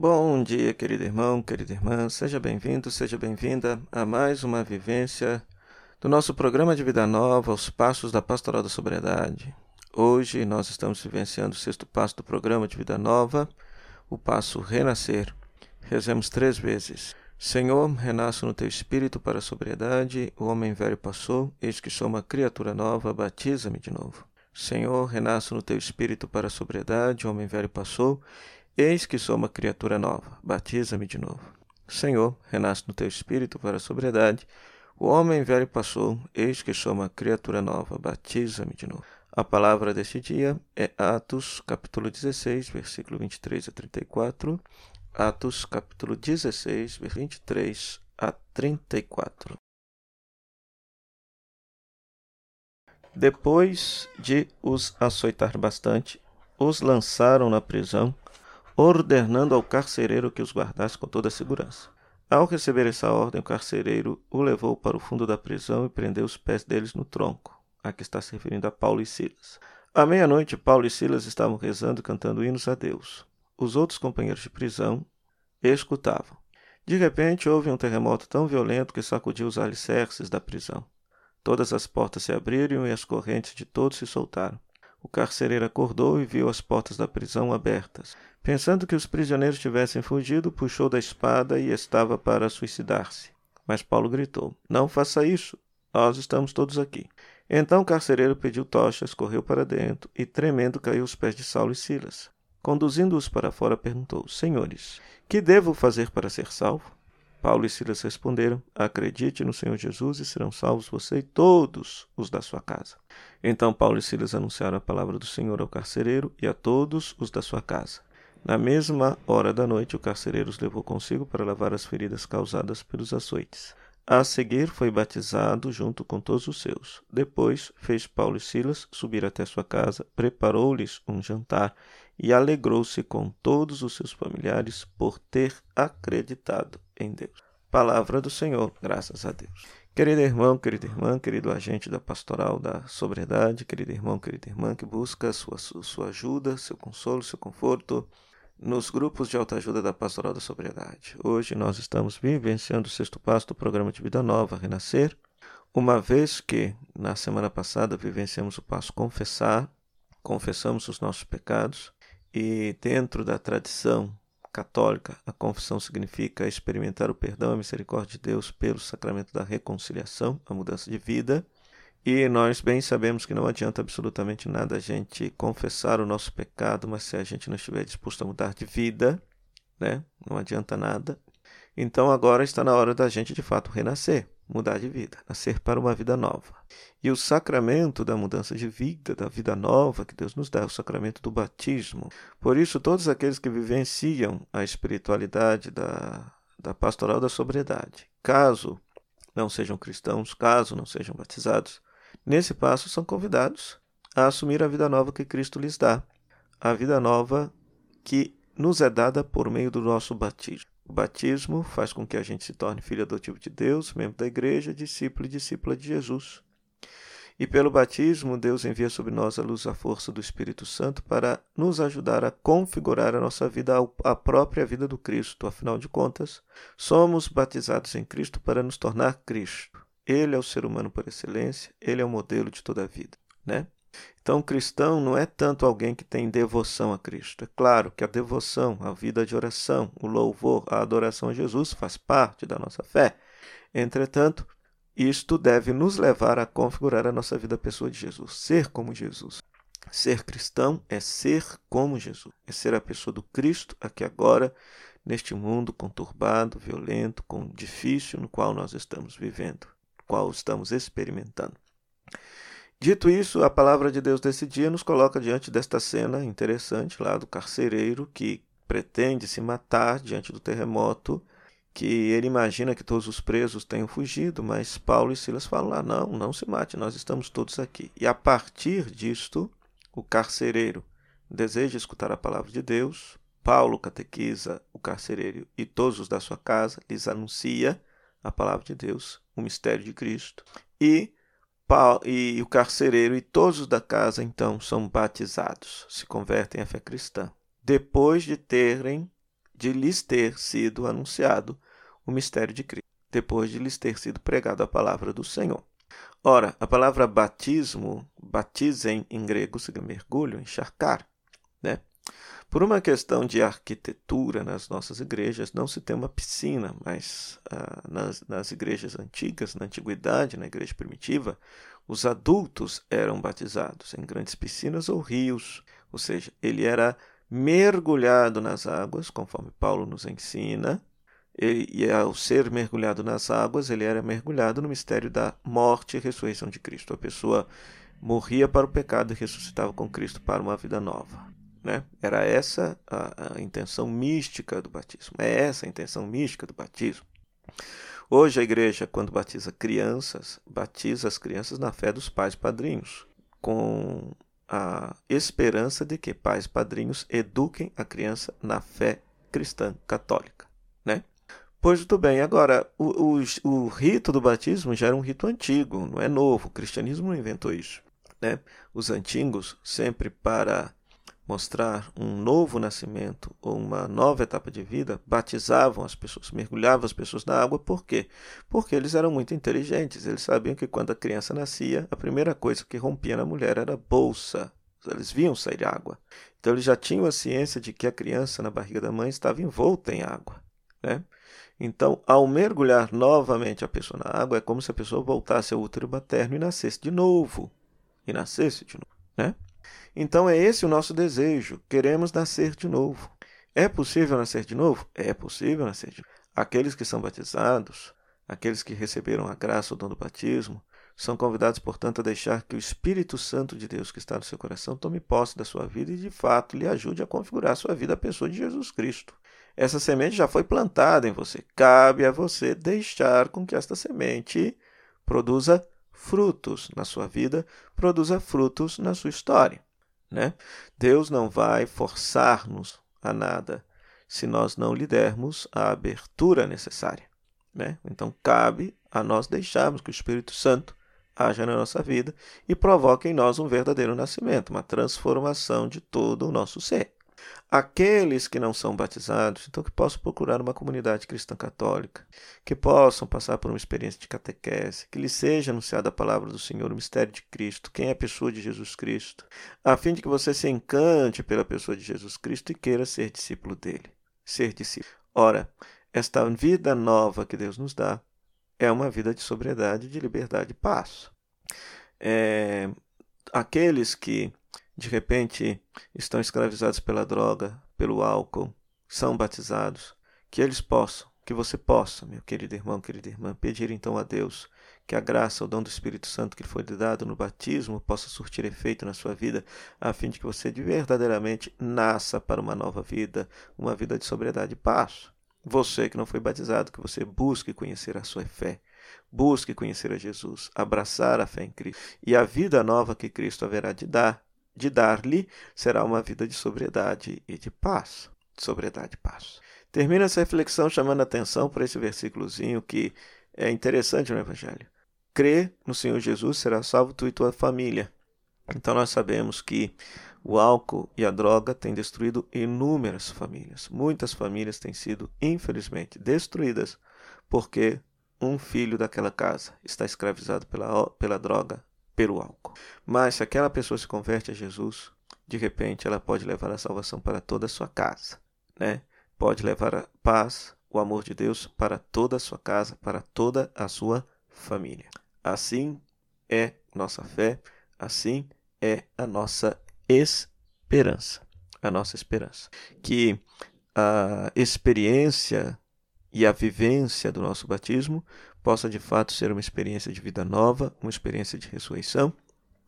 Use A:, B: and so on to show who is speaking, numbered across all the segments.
A: Bom dia, querido irmão, querida irmã, seja bem-vindo, seja bem-vinda a mais uma vivência do nosso programa de Vida Nova, Os Passos da Pastoral da Sobriedade. Hoje nós estamos vivenciando o sexto passo do programa de Vida Nova, o passo Renascer. Rezemos três vezes. Senhor, renasço no teu espírito para a sobriedade, o homem velho passou, eis que sou uma criatura nova, batiza-me de novo. Senhor, renasço no teu espírito para a sobriedade, o homem velho passou, Eis que sou uma criatura nova, batiza-me de novo. Senhor, renasce no teu espírito para a sobriedade. O homem velho passou, eis que sou uma criatura nova, batiza-me de novo. A palavra deste dia é Atos, capítulo 16, versículo 23 a 34. Atos, capítulo 16, 23 a 34. Depois de os açoitar bastante, os lançaram na prisão ordenando ao carcereiro que os guardasse com toda a segurança. Ao receber essa ordem, o carcereiro o levou para o fundo da prisão e prendeu os pés deles no tronco. Aqui está se referindo a Paulo e Silas. À meia-noite, Paulo e Silas estavam rezando e cantando hinos a Deus. Os outros companheiros de prisão escutavam. De repente, houve um terremoto tão violento que sacudiu os alicerces da prisão. Todas as portas se abriram e as correntes de todos se soltaram. O carcereiro acordou e viu as portas da prisão abertas. Pensando que os prisioneiros tivessem fugido, puxou da espada e estava para suicidar-se. Mas Paulo gritou: Não faça isso, nós estamos todos aqui. Então o carcereiro pediu tochas, correu para dentro e, tremendo, caiu aos pés de Saulo e Silas. Conduzindo-os para fora, perguntou: Senhores, que devo fazer para ser salvo? Paulo e Silas responderam: Acredite no Senhor Jesus e serão salvos você e todos os da sua casa. Então Paulo e Silas anunciaram a palavra do Senhor ao carcereiro e a todos os da sua casa. Na mesma hora da noite, o carcereiro os levou consigo para lavar as feridas causadas pelos açoites. A seguir, foi batizado junto com todos os seus. Depois, fez Paulo e Silas subir até sua casa, preparou-lhes um jantar e alegrou-se com todos os seus familiares por ter acreditado em Deus. Palavra do Senhor, graças a Deus. Querido irmão, querida irmã, querido agente da pastoral da sobriedade, querido irmão, querida irmã que busca sua, sua ajuda, seu consolo, seu conforto, nos grupos de autoajuda da Pastoral da Sobriedade. Hoje nós estamos vivenciando o sexto passo do programa de Vida Nova, Renascer, uma vez que na semana passada vivenciamos o passo Confessar, confessamos os nossos pecados e dentro da tradição católica, a confissão significa experimentar o perdão e a misericórdia de Deus pelo sacramento da reconciliação, a mudança de vida. E nós bem sabemos que não adianta absolutamente nada a gente confessar o nosso pecado, mas se a gente não estiver disposto a mudar de vida, né? Não adianta nada. Então agora está na hora da gente de fato renascer, mudar de vida, nascer para uma vida nova. E o sacramento da mudança de vida, da vida nova que Deus nos dá, é o sacramento do batismo. Por isso, todos aqueles que vivenciam a espiritualidade da, da pastoral da sobriedade, caso não sejam cristãos, caso não sejam batizados, Nesse passo, são convidados a assumir a vida nova que Cristo lhes dá, a vida nova que nos é dada por meio do nosso batismo. O batismo faz com que a gente se torne filho adotivo de Deus, membro da igreja, discípulo e discípula de Jesus. E pelo batismo, Deus envia sobre nós a luz a força do Espírito Santo para nos ajudar a configurar a nossa vida à própria vida do Cristo. Afinal de contas, somos batizados em Cristo para nos tornar Cristo. Ele é o ser humano por excelência, ele é o modelo de toda a vida, né? Então, cristão não é tanto alguém que tem devoção a Cristo. É claro que a devoção, a vida de oração, o louvor, a adoração a Jesus faz parte da nossa fé. Entretanto, isto deve nos levar a configurar a nossa vida pessoa de Jesus, ser como Jesus. Ser cristão é ser como Jesus, é ser a pessoa do Cristo aqui agora, neste mundo conturbado, violento, com difícil no qual nós estamos vivendo qual estamos experimentando. Dito isso, a palavra de Deus desse dia nos coloca diante desta cena interessante lá do carcereiro que pretende se matar diante do terremoto, que ele imagina que todos os presos tenham fugido, mas Paulo e Silas falam lá: não, não se mate, nós estamos todos aqui. E a partir disto, o carcereiro deseja escutar a palavra de Deus. Paulo catequiza o carcereiro e todos os da sua casa, lhes anuncia a palavra de Deus, o mistério de Cristo. E, e o carcereiro e todos da casa então são batizados, se convertem à fé cristã, depois de terem de lhes ter sido anunciado o mistério de Cristo, depois de lhes ter sido pregado a palavra do Senhor. Ora, a palavra batismo, batizem em grego, significa mergulho, encharcar, né? Por uma questão de arquitetura nas nossas igrejas, não se tem uma piscina, mas ah, nas, nas igrejas antigas, na antiguidade, na igreja primitiva, os adultos eram batizados em grandes piscinas ou rios, ou seja, ele era mergulhado nas águas, conforme Paulo nos ensina, e, e ao ser mergulhado nas águas, ele era mergulhado no mistério da morte e ressurreição de Cristo. A pessoa morria para o pecado e ressuscitava com Cristo para uma vida nova. Né? Era essa a, a intenção mística do batismo. É essa a intenção mística do batismo. Hoje a igreja, quando batiza crianças, batiza as crianças na fé dos pais padrinhos, com a esperança de que pais padrinhos eduquem a criança na fé cristã católica, né? Pois muito bem, agora o, o, o rito do batismo já era um rito antigo, não é novo. O cristianismo não inventou isso, né? Os antigos sempre para mostrar um novo nascimento ou uma nova etapa de vida, batizavam as pessoas, mergulhavam as pessoas na água, por quê? Porque eles eram muito inteligentes, eles sabiam que quando a criança nascia, a primeira coisa que rompia na mulher era a bolsa, eles viam sair água. Então eles já tinham a ciência de que a criança na barriga da mãe estava envolta em água, né? Então, ao mergulhar novamente a pessoa na água, é como se a pessoa voltasse ao útero materno e nascesse de novo. E nascesse de novo, né? Então é esse o nosso desejo. Queremos nascer de novo. É possível nascer de novo? É possível nascer de novo. Aqueles que são batizados, aqueles que receberam a graça, o dom do batismo, são convidados, portanto, a deixar que o Espírito Santo de Deus que está no seu coração tome posse da sua vida e, de fato, lhe ajude a configurar a sua vida à pessoa de Jesus Cristo. Essa semente já foi plantada em você. Cabe a você deixar com que esta semente produza frutos na sua vida, produza frutos na sua história. Né? Deus não vai forçar-nos a nada se nós não lhe dermos a abertura necessária. Né? Então, cabe a nós deixarmos que o Espírito Santo haja na nossa vida e provoque em nós um verdadeiro nascimento, uma transformação de todo o nosso ser. Aqueles que não são batizados, então que possam procurar uma comunidade cristã católica, que possam passar por uma experiência de catequese, que lhes seja anunciada a palavra do Senhor, o mistério de Cristo, quem é a pessoa de Jesus Cristo, a fim de que você se encante pela pessoa de Jesus Cristo e queira ser discípulo dele. Ser discípulo. Ora, esta vida nova que Deus nos dá é uma vida de sobriedade, de liberdade e paz. É, aqueles que de repente estão escravizados pela droga, pelo álcool, são batizados, que eles possam, que você possa, meu querido irmão, querida irmã, pedir então a Deus que a graça, o dom do Espírito Santo que lhe foi dado no batismo possa surtir efeito na sua vida, a fim de que você verdadeiramente nasça para uma nova vida, uma vida de sobriedade e paz. Você que não foi batizado, que você busque conhecer a sua fé, busque conhecer a Jesus, abraçar a fé em Cristo. E a vida nova que Cristo haverá de dar de dar-lhe será uma vida de sobriedade e de paz. Sobriedade e paz. Termina essa reflexão chamando a atenção para esse versículozinho que é interessante no Evangelho. Crê no Senhor Jesus, será salvo tu e tua família. Então nós sabemos que o álcool e a droga têm destruído inúmeras famílias. Muitas famílias têm sido, infelizmente, destruídas porque um filho daquela casa está escravizado pela, pela droga, pelo álcool. Mas se aquela pessoa se converte a Jesus, de repente ela pode levar a salvação para toda a sua casa, né? Pode levar a paz, o amor de Deus para toda a sua casa, para toda a sua família. Assim é nossa fé, assim é a nossa esperança, a nossa esperança. Que a experiência e a vivência do nosso batismo possa de fato ser uma experiência de vida nova, uma experiência de ressurreição,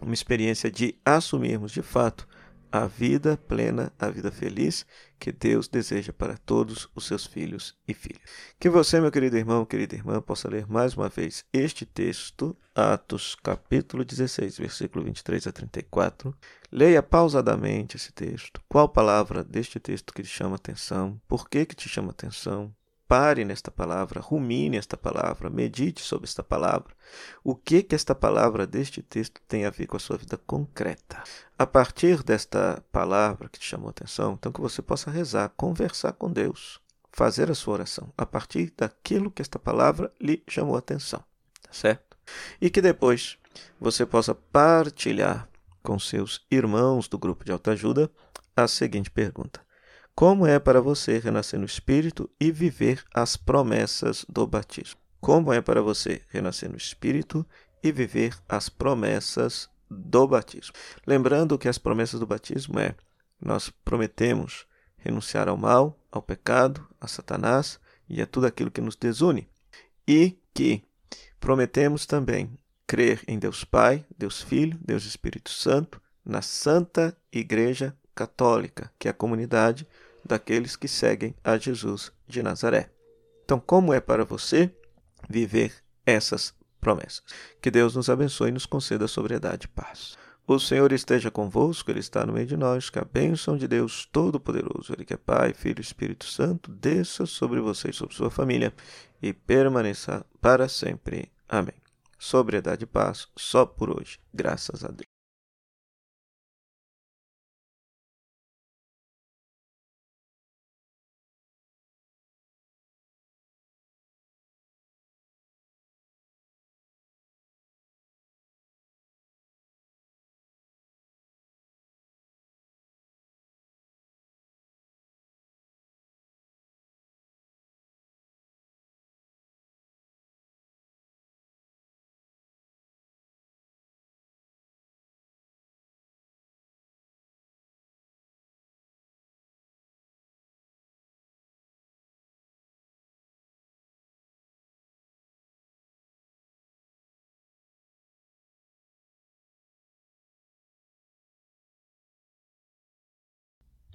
A: uma experiência de assumirmos de fato a vida plena, a vida feliz que Deus deseja para todos os seus filhos e filhas. Que você, meu querido irmão, querida irmã, possa ler mais uma vez este texto, Atos, capítulo 16, versículo 23 a 34. Leia pausadamente esse texto. Qual palavra deste texto que te chama atenção? Por que que te chama atenção? Pare nesta palavra, rumine esta palavra, medite sobre esta palavra. O que que esta palavra deste texto tem a ver com a sua vida concreta? A partir desta palavra que te chamou a atenção, então que você possa rezar, conversar com Deus, fazer a sua oração a partir daquilo que esta palavra lhe chamou a atenção, tá certo? E que depois você possa partilhar com seus irmãos do grupo de autoajuda a seguinte pergunta: Como é para você renascer no Espírito e viver as promessas do batismo? Como é para você renascer no Espírito e viver as promessas do batismo? Lembrando que as promessas do batismo é: nós prometemos renunciar ao mal, ao pecado, a Satanás e a tudo aquilo que nos desune, e que prometemos também crer em Deus Pai, Deus Filho, Deus Espírito Santo, na Santa Igreja Católica, que é a comunidade daqueles que seguem a Jesus de Nazaré. Então, como é para você viver essas promessas? Que Deus nos abençoe e nos conceda sobriedade e paz. O Senhor esteja convosco, Ele está no meio de nós. Que a bênção de Deus Todo-Poderoso, Ele que é Pai, Filho e Espírito Santo, desça sobre você e sobre sua família e permaneça para sempre. Amém sobriedade e paz só por hoje. Graças a Deus.